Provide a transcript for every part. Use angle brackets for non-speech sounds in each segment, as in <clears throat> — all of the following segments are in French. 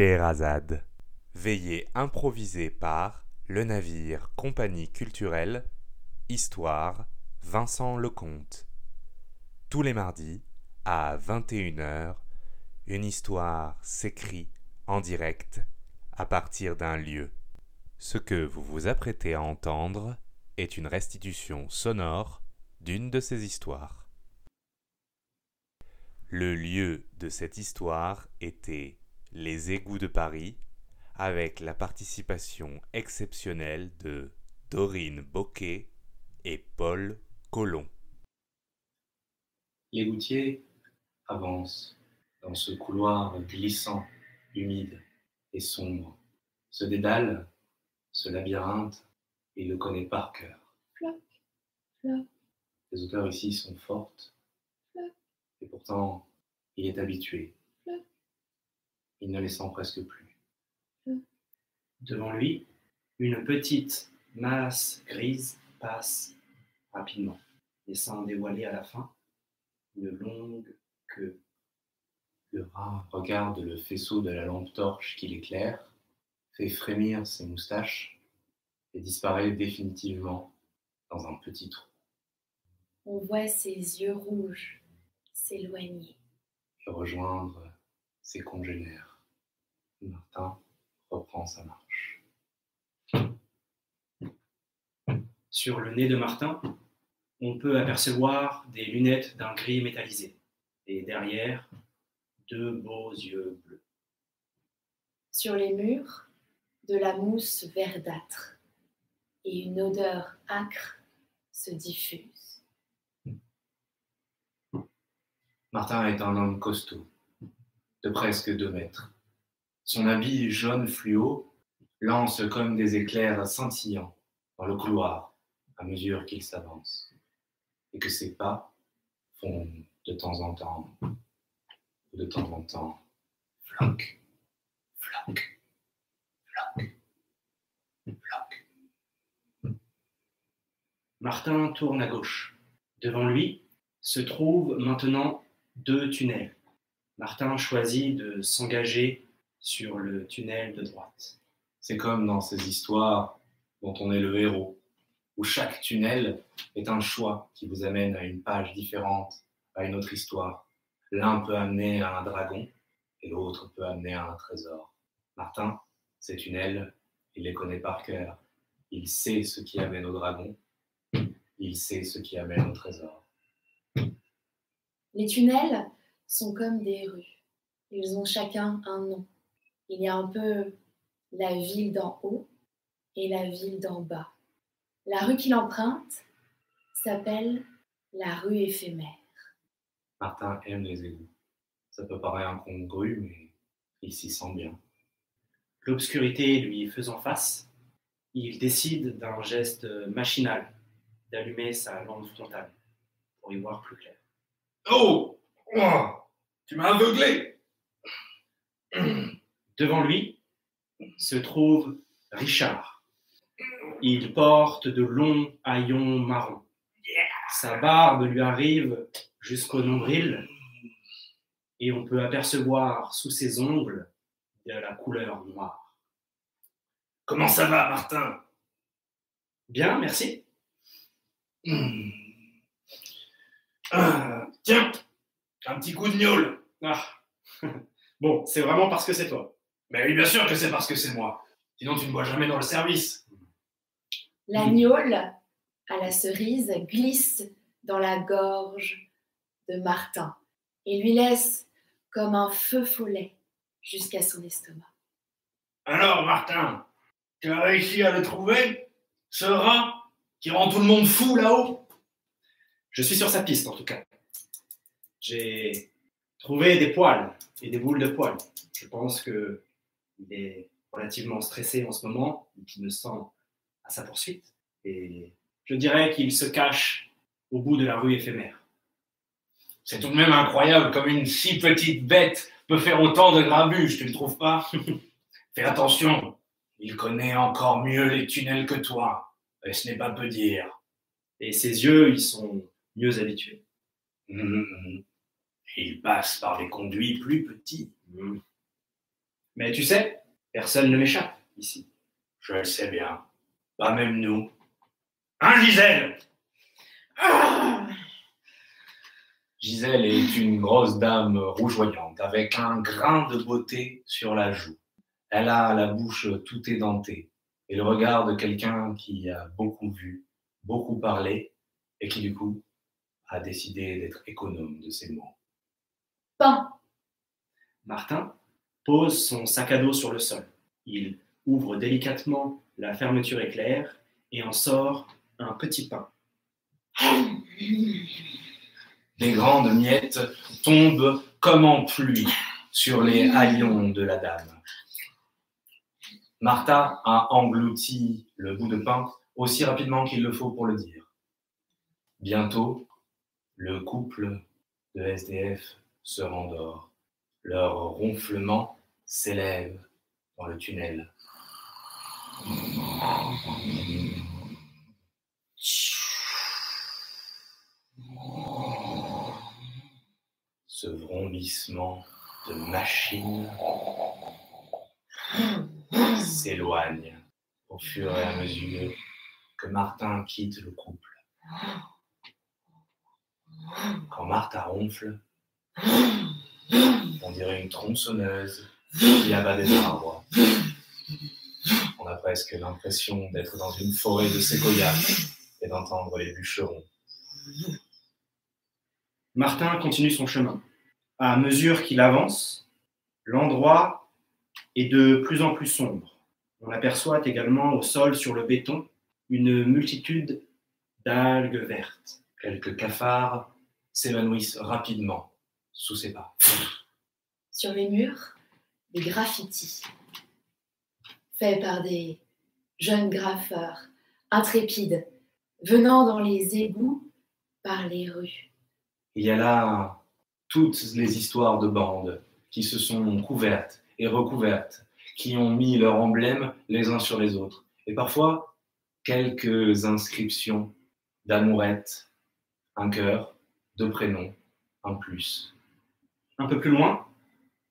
Scheherazade. Veillée par le navire Compagnie culturelle, Histoire, Vincent Lecomte. Tous les mardis, à 21h, une histoire s'écrit en direct à partir d'un lieu. Ce que vous vous apprêtez à entendre est une restitution sonore d'une de ces histoires. Le lieu de cette histoire était les égouts de Paris, avec la participation exceptionnelle de Dorine Boquet et Paul Colomb. Les gouttiers avancent dans ce couloir glissant, humide et sombre. Ce dédale, ce labyrinthe, il le connaît par cœur. Les auteurs ici sont fortes, et pourtant il est habitué. Il ne les sent presque plus. Devant lui, une petite masse grise passe rapidement, laissant dévoiler à la fin une longue queue. Le rat regarde le faisceau de la lampe torche qui l'éclaire, fait frémir ses moustaches et disparaît définitivement dans un petit trou. On voit ses yeux rouges s'éloigner. et rejoindre ses congénères. Martin reprend sa marche. Sur le nez de Martin, on peut apercevoir des lunettes d'un gris métallisé et derrière, deux beaux yeux bleus. Sur les murs, de la mousse verdâtre et une odeur âcre se diffuse. Martin est un homme costaud, de presque deux mètres. Son habit jaune fluo lance comme des éclairs scintillants dans le couloir à mesure qu'il s'avance, et que ses pas font de temps en temps, de temps en temps, floc, floc, floc, floc. Martin tourne à gauche. Devant lui se trouvent maintenant deux tunnels. Martin choisit de s'engager sur le tunnel de droite. C'est comme dans ces histoires dont on est le héros, où chaque tunnel est un choix qui vous amène à une page différente, à une autre histoire. L'un peut amener à un dragon et l'autre peut amener à un trésor. Martin, ces tunnels, il les connaît par cœur. Il sait ce qui amène au dragon, il sait ce qui amène au trésor. Les tunnels sont comme des rues. Ils ont chacun un nom. Il y a un peu la ville d'en haut et la ville d'en bas. La rue qu'il emprunte s'appelle la rue éphémère. Martin aime les égouts. Ça peut paraître incongru, mais il s'y sent bien. L'obscurité lui faisant face, il décide d'un geste machinal d'allumer sa lampe frontale pour y voir plus clair. Oh Oh Tu m'as aveuglé <clears throat> Devant lui se trouve Richard. Il porte de longs haillons marrons. Sa barbe lui arrive jusqu'au nombril et on peut apercevoir sous ses ongles de la couleur noire. Comment ça va, Martin? Bien, merci. Hmm. Ah, Tiens, un petit coup de gnôle. Ah. <laughs> Bon, c'est vraiment parce que c'est toi. Mais oui, bien sûr que c'est parce que c'est moi. Sinon, tu ne bois jamais dans le service. L'agnole à la cerise glisse dans la gorge de Martin et lui laisse comme un feu follet jusqu'à son estomac. Alors, Martin, tu as réussi à le trouver Ce rat qui rend tout le monde fou là-haut? Je suis sur sa piste en tout cas. J'ai trouvé des poils et des boules de poils. Je pense que il est relativement stressé en ce moment et qu'il me sent à sa poursuite. Et je dirais qu'il se cache au bout de la rue éphémère. C'est tout de même incroyable comme une si petite bête peut faire autant de grabuge, tu ne trouves pas? <laughs> Fais attention, il connaît encore mieux les tunnels que toi, et ce n'est pas peu dire. Et ses yeux, ils sont mieux habitués. Mhm. Il passe par des conduits plus petits. Mais tu sais, personne ne m'échappe ici. Je le sais bien. Pas même nous. Hein, Gisèle? Ah Gisèle est une grosse dame rougeoyante, avec un grain de beauté sur la joue. Elle a la bouche tout édentée et le regard de quelqu'un qui a beaucoup vu, beaucoup parlé et qui du coup a décidé d'être économe de ses mots. Pain. Martin? Pose son sac à dos sur le sol. Il ouvre délicatement la fermeture éclair et en sort un petit pain. Des grandes miettes tombent comme en pluie sur les haillons de la dame. Martha a englouti le bout de pain aussi rapidement qu'il le faut pour le dire. Bientôt, le couple de SDF se rendort. Leur ronflement s'élève dans le tunnel. Ce vrombissement de machine s'éloigne au fur et à mesure que Martin quitte le couple. Quand Martha ronfle, on dirait une tronçonneuse qui abat des arbres. On a presque l'impression d'être dans une forêt de séquoias et d'entendre les bûcherons. Martin continue son chemin. À mesure qu'il avance, l'endroit est de plus en plus sombre. On aperçoit également au sol sur le béton une multitude d'algues vertes. Quelques cafards s'évanouissent rapidement sous ses pas. Sur les murs, des graffitis faits par des jeunes graffeurs intrépides venant dans les égouts par les rues. Il y a là toutes les histoires de bandes qui se sont couvertes et recouvertes, qui ont mis leur emblème les uns sur les autres. Et parfois, quelques inscriptions d'amourettes, un cœur, deux prénoms, un plus. Un peu plus loin,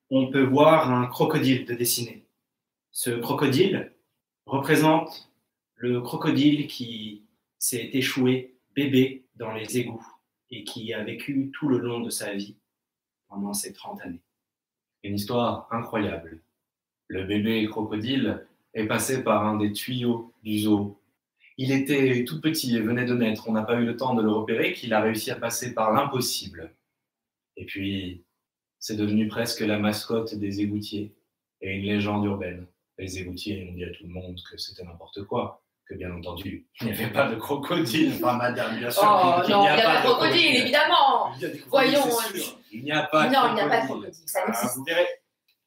on peut voir un crocodile de dessiné. Ce crocodile représente le crocodile qui s'est échoué bébé dans les égouts et qui a vécu tout le long de sa vie pendant ces 30 années. Une histoire incroyable. Le bébé crocodile est passé par un des tuyaux du zoo. Il était tout petit et venait de naître. On n'a pas eu le temps de le repérer qu'il a réussi à passer par l'impossible. Et puis, c'est devenu presque la mascotte des égoutiers et une légende urbaine. Les égoutiers ont dit à tout le monde que c'était n'importe quoi, que bien entendu, il n'y avait pas de crocodile. Enfin, madame, bien sûr. Oh qu'il non, n'y il n'y a pas de crocodile, évidemment Il y a des crocodiles, Voyons, sûr. Il n'y a pas de Non, il n'y a pas de crocodile. crocodile, ça Ah, vous verrez.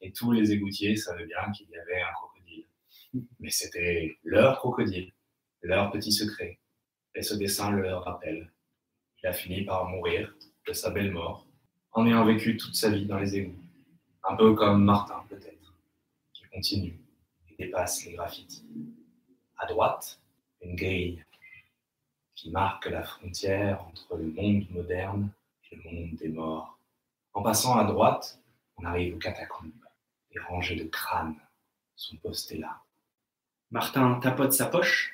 Et tous les égoutiers savaient bien qu'il y avait un crocodile. Mais c'était leur crocodile, leur petit secret. Et ce dessin le leur rappelle. Il a fini par mourir de sa belle mort, en ayant vécu toute sa vie dans les égouts. Un peu comme Martin, peut-être, qui continue et dépasse les graffitis. À droite, une grille qui marque la frontière entre le monde moderne et le monde des morts. En passant à droite, on arrive aux catacombes. Des rangées de crânes sont postées là. Martin tapote sa poche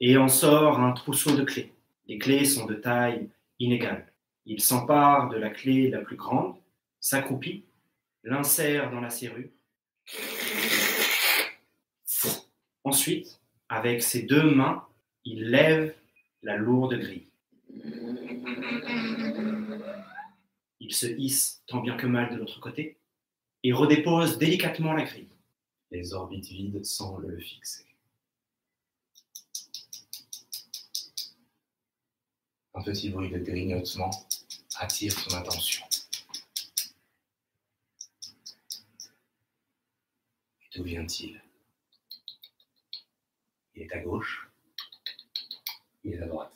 et en sort un trousseau de clés. Les clés sont de taille inégale. Il s'empare de la clé la plus grande, s'accroupit, l'insère dans la serrure. Ensuite, avec ses deux mains, il lève la lourde grille. Il se hisse tant bien que mal de l'autre côté et redépose délicatement la grille. Les orbites vides semblent le fixer. Un petit bruit de grignotement attire son attention. Et d'où vient-il? Il est à gauche, il est à droite.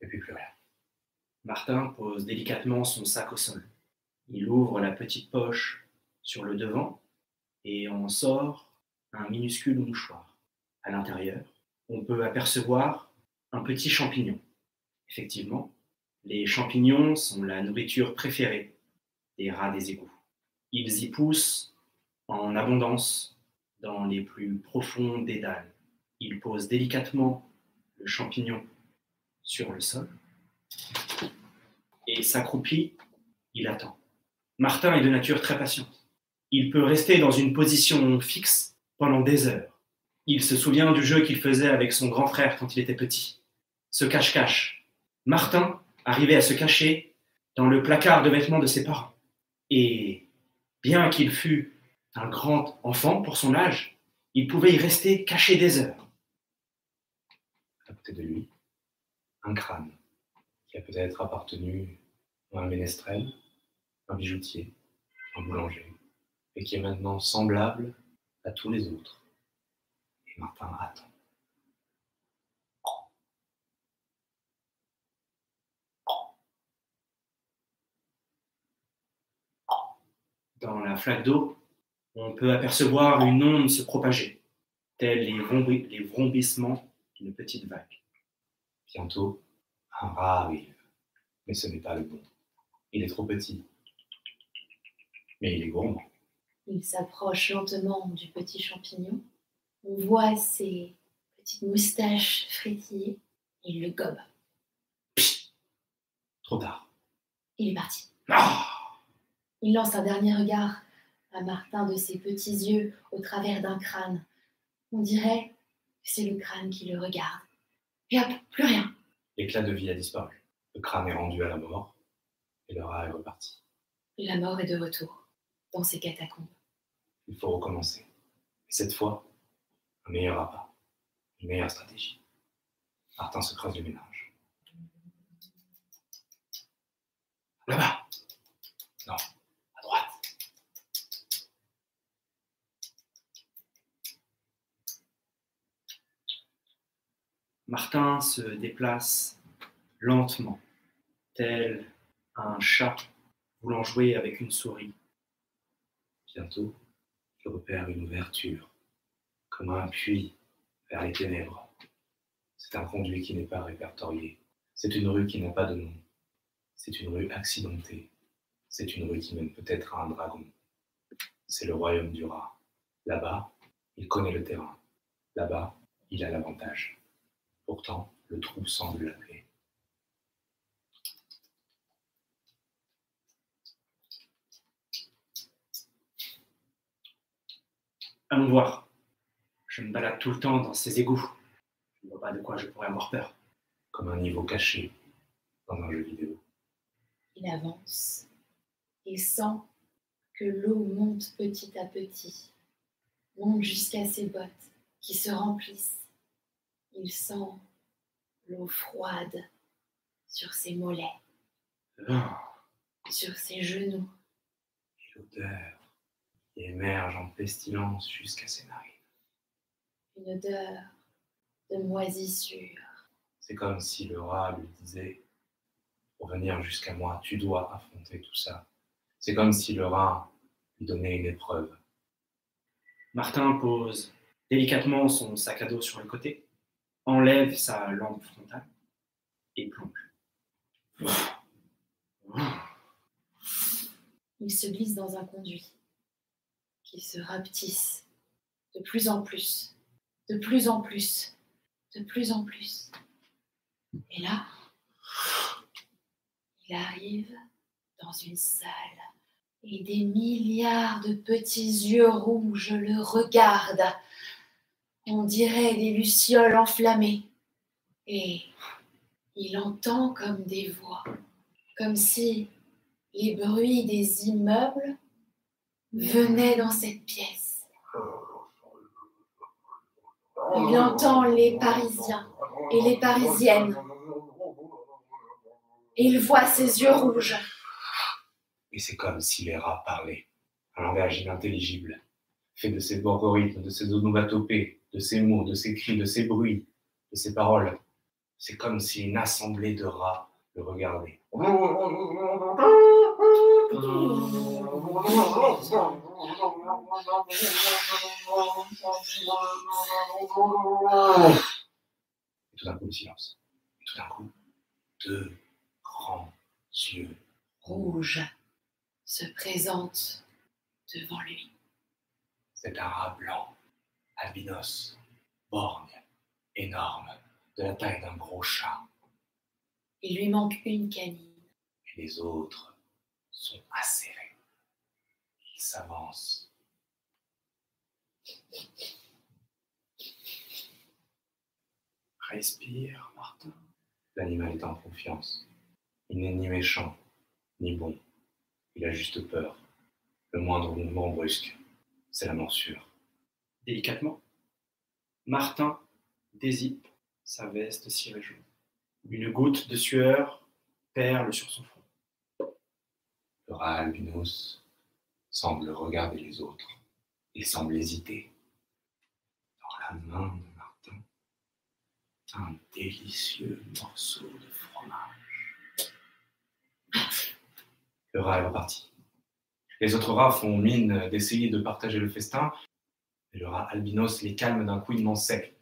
Et puis plus rien. Martin pose délicatement son sac au sol. Il ouvre la petite poche sur le devant et en sort un minuscule mouchoir. À l'intérieur, on peut apercevoir un petit champignon. Effectivement, les champignons sont la nourriture préférée des rats des égouts. Ils y poussent en abondance dans les plus profonds dédales. Il pose délicatement le champignon sur le sol et s'accroupit, il attend. Martin est de nature très patiente. Il peut rester dans une position fixe pendant des heures. Il se souvient du jeu qu'il faisait avec son grand frère quand il était petit. Ce cache-cache. Martin arrivait à se cacher dans le placard de vêtements de ses parents. Et bien qu'il fût un grand enfant pour son âge, il pouvait y rester caché des heures. À côté de lui, un crâne qui a peut-être appartenu à un ménestrel, un bijoutier, un boulanger, et qui est maintenant semblable à tous les autres. Et Martin attend. Dans la flaque d'eau, on peut apercevoir une onde se propager, tels les, les vrombissements d'une petite vague. Bientôt, un rat arrive. Mais ce n'est pas le bon. Il est trop petit. Mais il est gourmand. Il s'approche lentement du petit champignon. On voit ses petites moustaches frétiller. Il le gobe. Trop tard. Il est parti. Ah Il lance un dernier regard à Martin de ses petits yeux au travers d'un crâne. On dirait que c'est le crâne qui le regarde. Et hop, plus rien. L'éclat de vie a disparu. Le crâne est rendu à la mort. Et le rat est reparti. Et la mort est de retour dans ses catacombes. Il faut recommencer. Et cette fois, un meilleur appât. Une meilleure stratégie. Martin se creuse le ménage. Là-bas Non, à droite. Martin se déplace lentement, tel un chat voulant jouer avec une souris. Bientôt, je repère une ouverture, comme un puits vers les ténèbres. C'est un conduit qui n'est pas répertorié. C'est une rue qui n'a pas de nom. C'est une rue accidentée. C'est une rue qui mène peut-être à un dragon. C'est le royaume du rat. Là-bas, il connaît le terrain. Là-bas, il a l'avantage. Pourtant, le trou semble l'appeler. Allons voir. Je me balade tout le temps dans ces égouts. Je ne vois pas de quoi je pourrais avoir peur. comme un niveau caché dans un jeu vidéo. Il avance et sent que l'eau monte petit à petit, monte jusqu'à ses bottes qui se remplissent. Il sent l'eau froide sur ses mollets, Ah, sur ses genoux. Et l'odeur qui émerge en pestilence jusqu'à ses narines. Une odeur de moisissure. C'est comme si le rat lui disait Pour venir jusqu'à moi, tu dois affronter tout ça. C'est comme si le rat lui donnait une épreuve. Martin pose délicatement son sac à dos sur le côté, enlève sa lampe frontale et plonge. Il se glisse dans un conduit qui se rapetisse de plus en plus, de plus en plus, de plus en plus. Et là, il arrive dans une salle et des milliards de petits yeux rouges le regardent. On dirait des lucioles enflammées. Et il entend comme des voix, comme si les bruits des immeubles venaient dans cette pièce. Il entend les Parisiens et les Parisiennes. Et il voit ses yeux rouges. Et c'est comme si les rats parlaient. Un langage inintelligible, fait de ces borgorithmes, de ces onomatopées, de ces mots, de ces cris, de ces bruits, de ces paroles. C'est comme si une assemblée de rats le regardait. Et tout d'un coup, le silence. Et tout d'un coup, deux grands yeux Rouge. se présente devant lui. C'est un rat blanc, albinos, borgne, énorme, de la taille d'un gros chat. Il lui manque une canine. Et les autres sont acérés. Il s'avance. Respire, Martin. L'animal est en confiance. Il n'est ni méchant, ni bon. Il a juste peur. Le moindre mouvement brusque, c'est la morsure. Délicatement, Martin dézippe sa veste cirée jaune. Une goutte de sueur perle sur son front. Le rat albinos semble regarder les autres. Il semble hésiter. Dans la main de Martin, un délicieux morceau de fromage. Le rat est reparti. Les autres rats font mine d'essayer de partager le festin, mais le rat albinos les calme d'un couinement sec.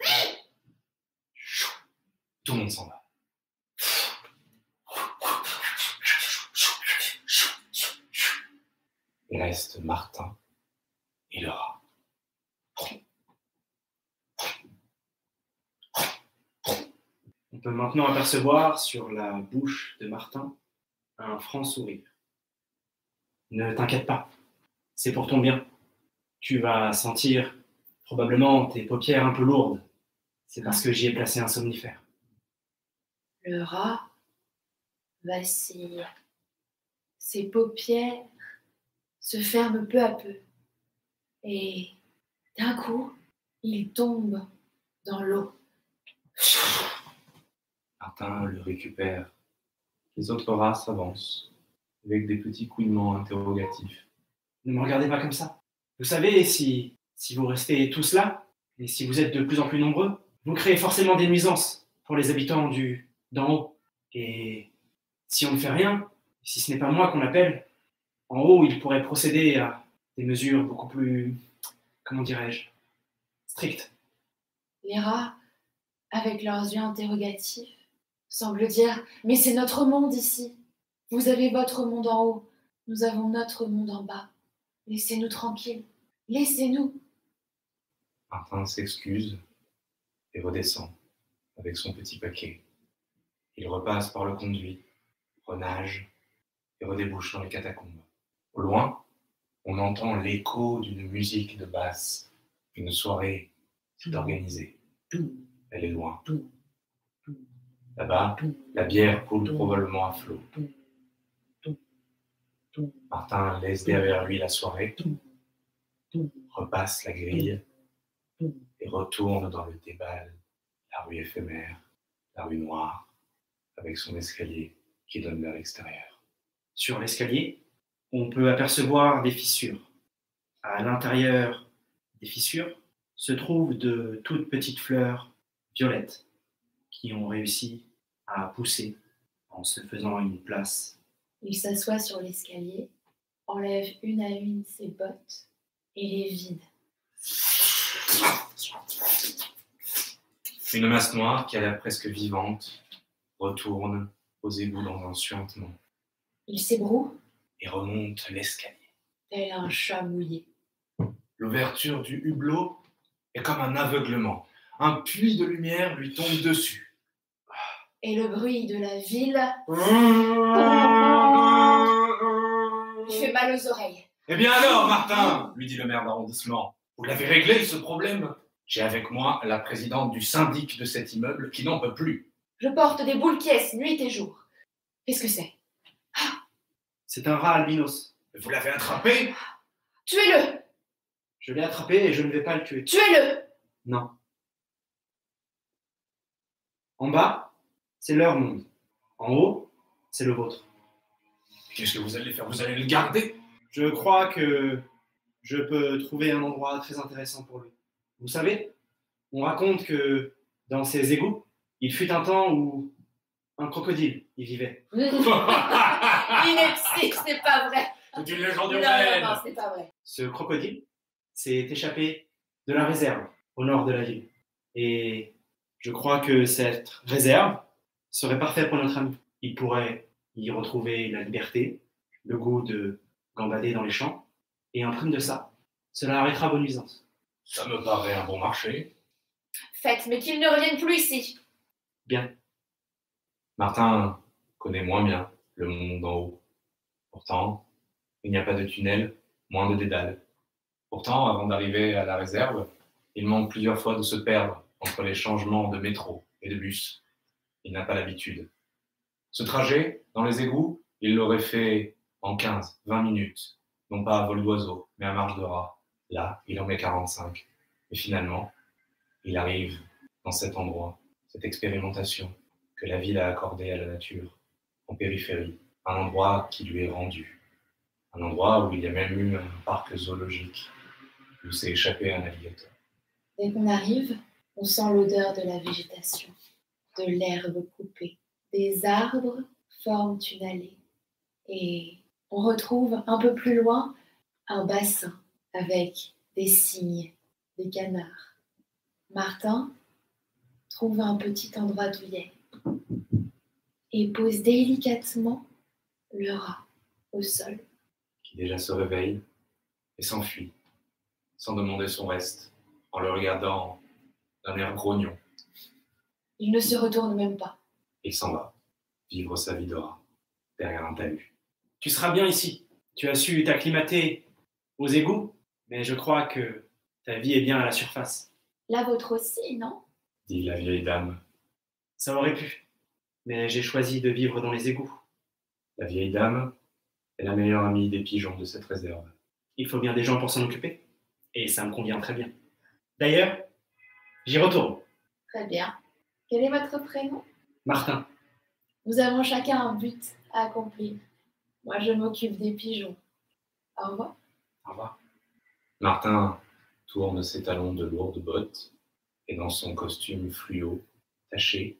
Tout le monde s'en va. Reste Martin et le rat. On peut maintenant apercevoir sur la bouche de Martin un franc sourire. Ne t'inquiète pas, c'est pour ton bien. Tu vas sentir probablement tes paupières un peu lourdes. C'est parce que j'y ai placé un somnifère. Le rat vacille. Ses paupières se ferment peu à peu. Et d'un coup, il tombe dans l'eau. Martin le récupère. Les autres rats s'avancent avec des petits couinements interrogatifs. Ne me regardez pas comme ça. Vous savez, si, si vous restez tous là, et si vous êtes de plus en plus nombreux, vous créez forcément des nuisances pour les habitants du d'en haut. Et si on ne fait rien, si ce n'est pas moi qu'on appelle, en haut, il pourrait procéder à des mesures beaucoup plus, comment dirais-je, strictes. Les rats, avec leurs yeux interrogatifs, semblent dire Mais c'est notre monde ici. Vous avez votre monde en haut, nous avons notre monde en bas. Laissez-nous tranquilles. Laissez-nous. Martin s'excuse et redescend avec son petit paquet. Il repasse par le conduit, renage et redébouche dans les catacombes. Au loin, on entend l'écho d'une musique de basse. Une soirée s'est organisée. Elle est loin. Là-bas, la bière coule probablement à flot. Martin laisse derrière lui la soirée, repasse la grille et retourne dans le débal, la rue éphémère, la rue noire, avec son escalier qui donne vers l'extérieur. Sur l'escalier, on peut apercevoir des fissures. À l'intérieur des fissures se trouvent de toutes petites fleurs violettes qui ont réussi à pousser en se faisant une place. Il s'assoit sur l'escalier, enlève une à une ses bottes et les vide. Une masse noire qui a l'air presque vivante retourne aux égouts dans un suintement Il s'ébroue, et remonte l'escalier. tel un chat mouillé. L'ouverture du hublot est comme un aveuglement. Un puits de lumière lui tombe dessus. Et le bruit de la ville lui fait mal aux oreilles. Eh bien alors, Martin, lui dit le maire d'arrondissement, vous l'avez réglé ce problème? J'ai avec moi la présidente du syndic de cet immeuble qui n'en peut plus. Je porte des boules caisses nuit et jour. Qu'est-ce que c'est? C'est un rat albinos. Vous l'avez attrapé? Tuez-le Je l'ai attrapé et je ne vais pas le tuer. Tuez-le Non. En bas, c'est leur monde. En haut, c'est le vôtre. Qu'est-ce que vous allez faire? Vous allez le garder? Je crois que je peux trouver un endroit très intéressant pour lui. Vous savez, on raconte que dans ces égouts, il fut un temps où un crocodile y vivait. Ineptie, <laughs> c'est pas vrai. C'est une légende Non, non, urbaine. non, c'est pas vrai. Ce crocodile s'est échappé de la réserve au nord de la ville. Et je crois que cette réserve serait parfaite pour notre ami. Il pourrait y retrouver la liberté, le goût de gambader dans les champs, et en prime de ça, cela arrêtera vos nuisances. Ça me paraît un bon marché. Faites, mais qu'il ne revienne plus ici. Bien, Martin connaît moins bien le monde d'en haut. Pourtant, il n'y a pas de tunnel, moins de dédales. Pourtant, avant d'arriver à la réserve, il manque plusieurs fois de se perdre entre les changements de métro et de bus. Il n'a pas l'habitude. Ce trajet, dans les égouts, il l'aurait fait en 15, 20 minutes. Non pas à vol d'oiseau, mais à marche de rat. Là, il en met 45. Et finalement, il arrive dans cet endroit, cette expérimentation que la ville a accordée à la nature, en périphérie, un endroit qui lui est rendu. Un endroit où il y a même eu un parc zoologique, où s'est échappé un alligator. Dès qu'on arrive, on sent l'odeur de la végétation, de l'herbe coupée. Des arbres forment une allée. Et on retrouve un peu plus loin un bassin avec des cygnes, des canards. Martin trouve un petit endroit douillet et pose délicatement le rat au sol. qui déjà se réveille et s'enfuit, sans demander son reste, en le regardant d'un air grognon. Il ne se retourne même pas. Il s'en va, vivre sa vie de rat, derrière un talus. tu seras bien ici. Tu as su t'acclimater aux égouts, mais je crois que ta vie est bien à la surface. La vôtre aussi, non? Dit la vieille dame. Ça aurait pu, mais j'ai choisi de vivre dans les égouts. La vieille dame est la meilleure amie des pigeons de cette réserve. Il faut bien des gens pour s'en occuper, et ça me convient très bien. D'ailleurs, j'y retourne. Très bien. Quel est votre prénom? Martin, Nous avons chacun un but à accomplir. Moi, je m'occupe des pigeons. Au revoir. au revoir. Martin tourne ses talons de lourdes bottes et dans son costume fluo, taché,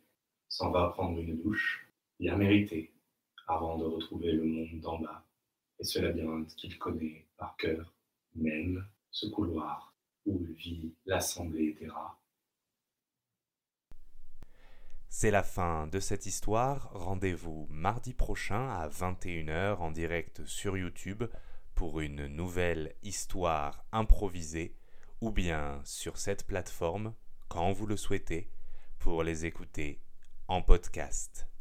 s'en va prendre une douche, bien méritée, avant de retrouver le monde d'en bas et ce labyrinthe qu'il connaît par cœur, même ce couloir où vit l'assemblée des rats. C'est la fin de cette histoire. Rendez-vous mardi prochain à 21h en direct sur YouTube pour une nouvelle histoire improvisée ou bien sur cette plateforme quand vous le souhaitez pour les écouter en podcast.